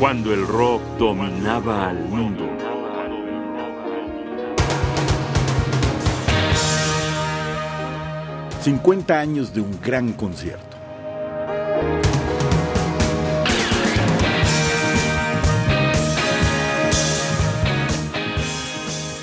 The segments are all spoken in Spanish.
cuando el rock dominaba al mundo. ...50 años de un gran concierto.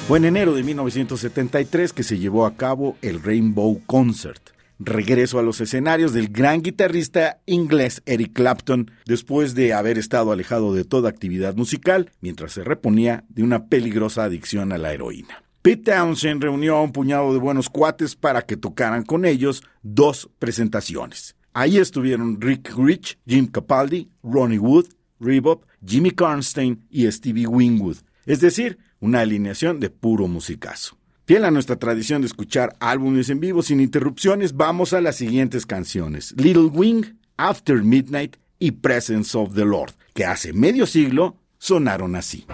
Fue en enero de 1973 que se llevó a cabo el Rainbow Concert, regreso a los escenarios del gran guitarrista inglés Eric Clapton después de haber estado alejado de toda actividad musical mientras se reponía de una peligrosa adicción a la heroína. Pete Townshend reunió a un puñado de buenos cuates para que tocaran con ellos dos presentaciones. Ahí estuvieron Rick Rich, Jim Capaldi, Ronnie Wood, Rebop, Jimmy Karnstein y Stevie Wingwood, es decir, una alineación de puro musicazo. Fiel a nuestra tradición de escuchar álbumes en vivo sin interrupciones, vamos a las siguientes canciones: Little Wing, After Midnight y Presence of the Lord, que hace medio siglo sonaron así.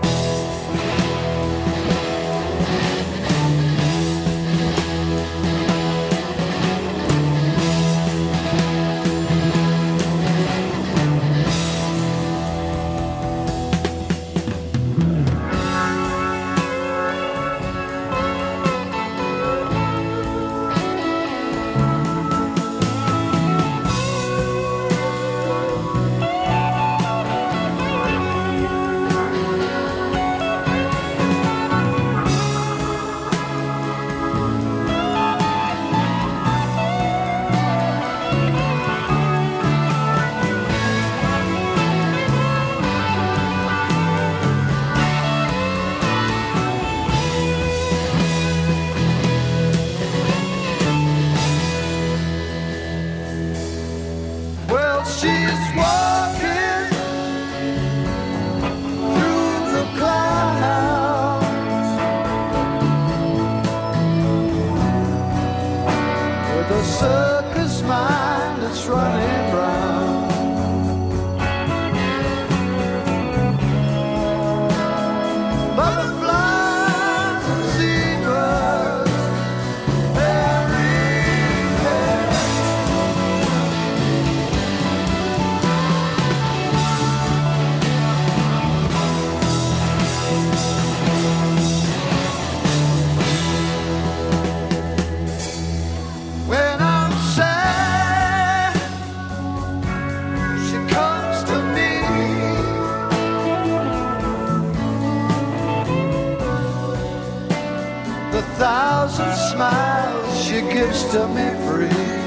Vamos to me free.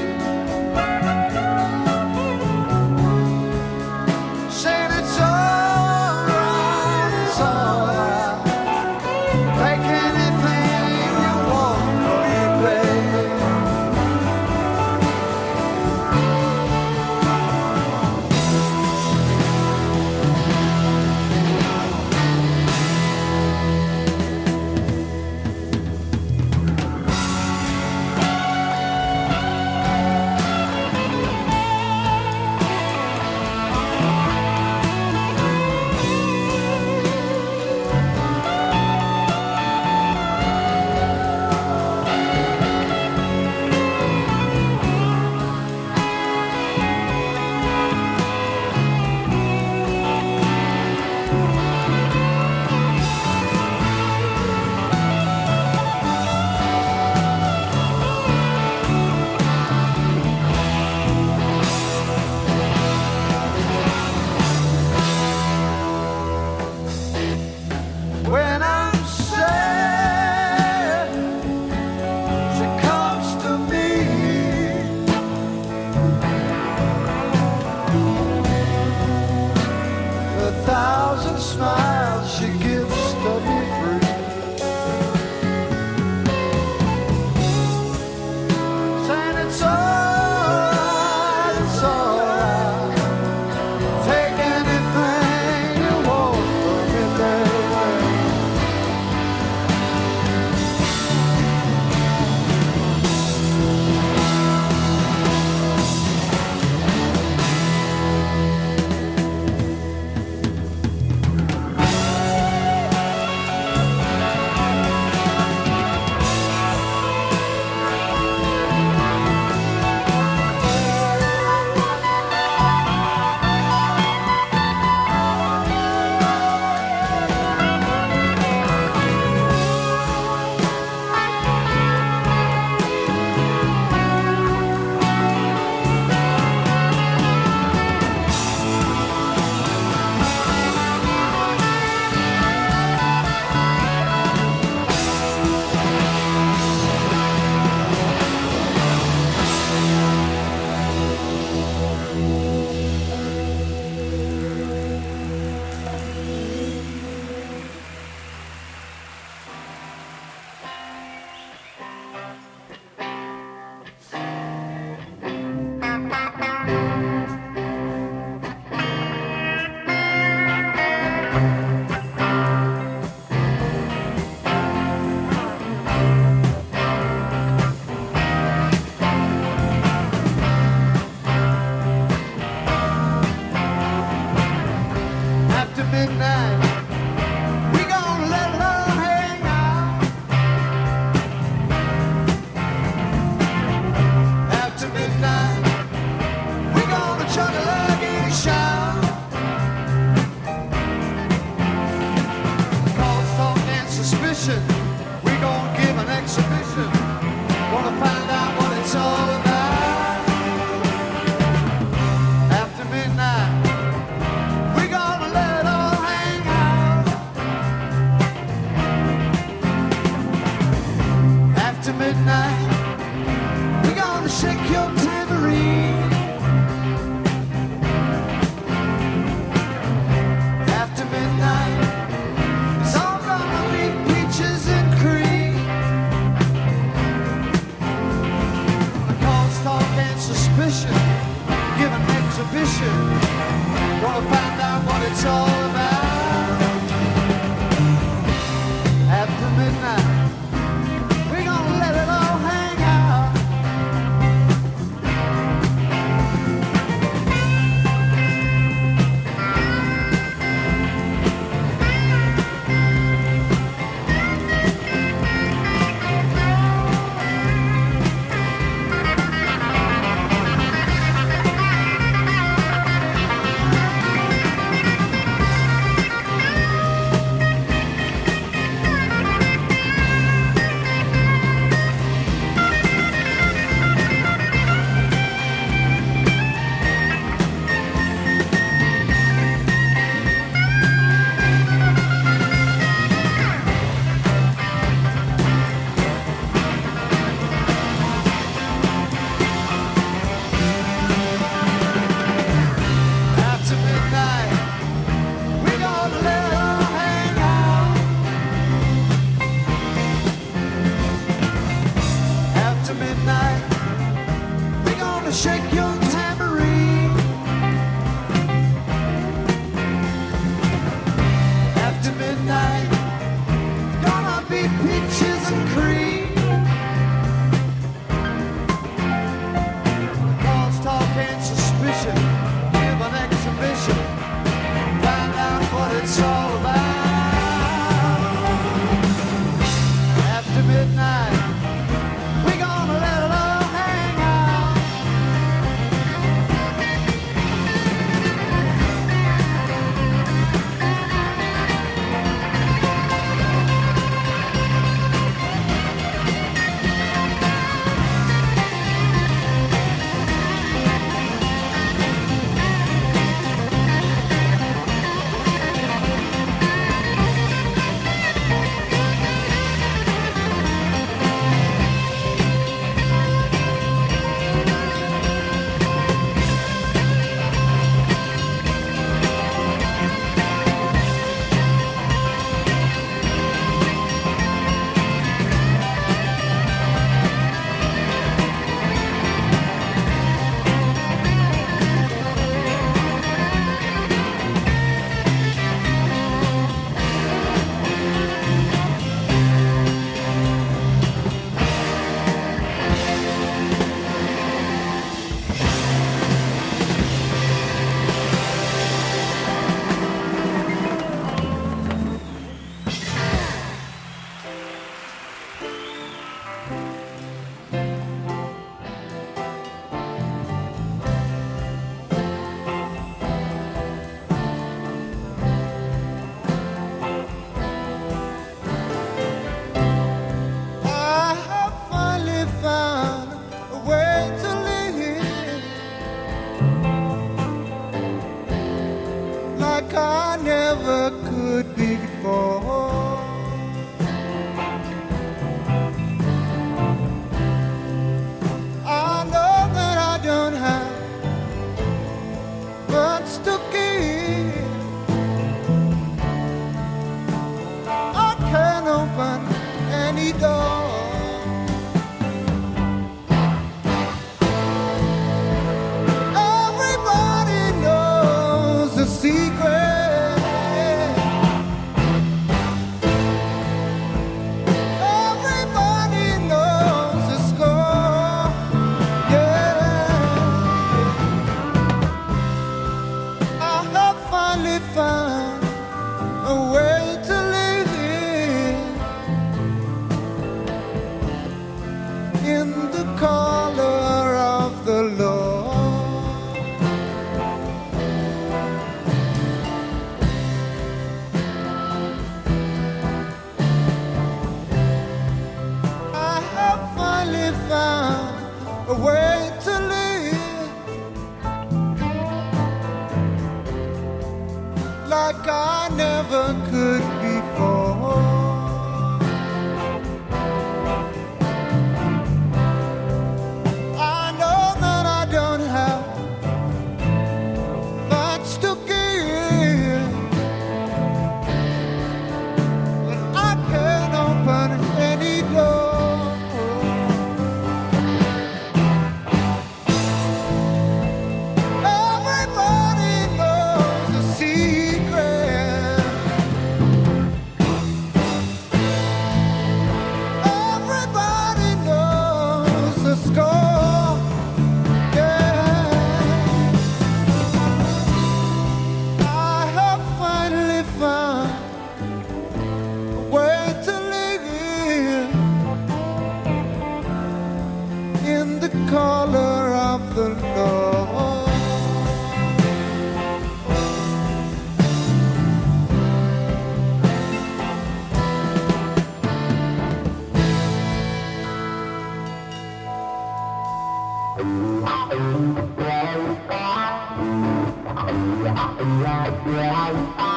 Rock, rock, rock.